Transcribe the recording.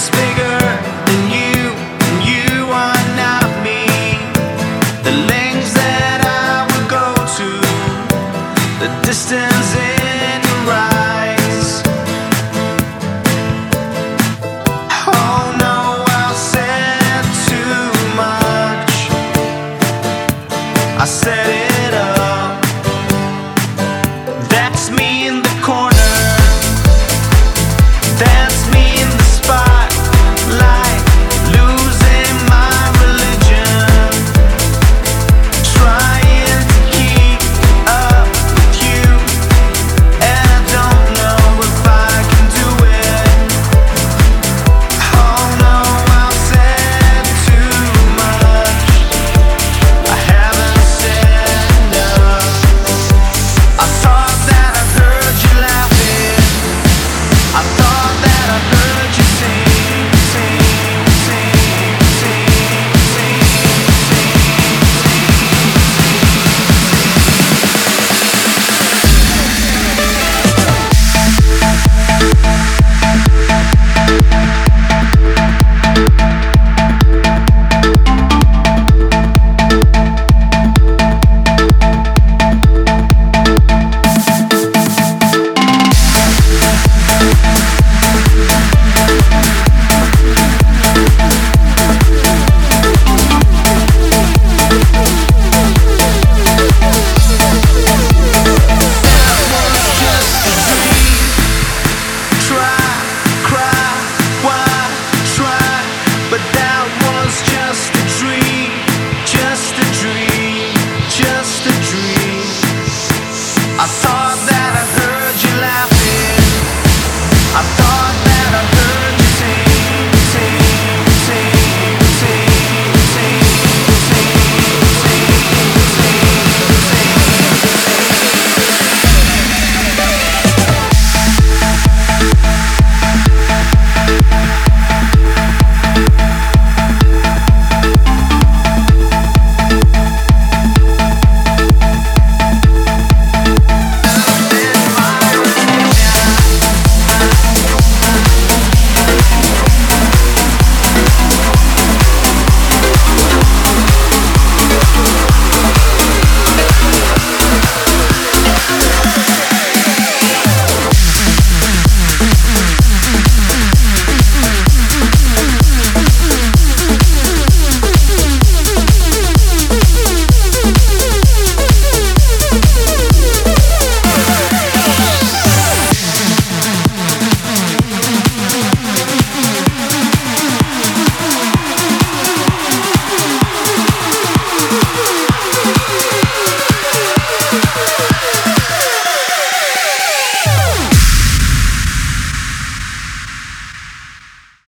is bigger than you, and you are not me. The lengths that I would go to, the distance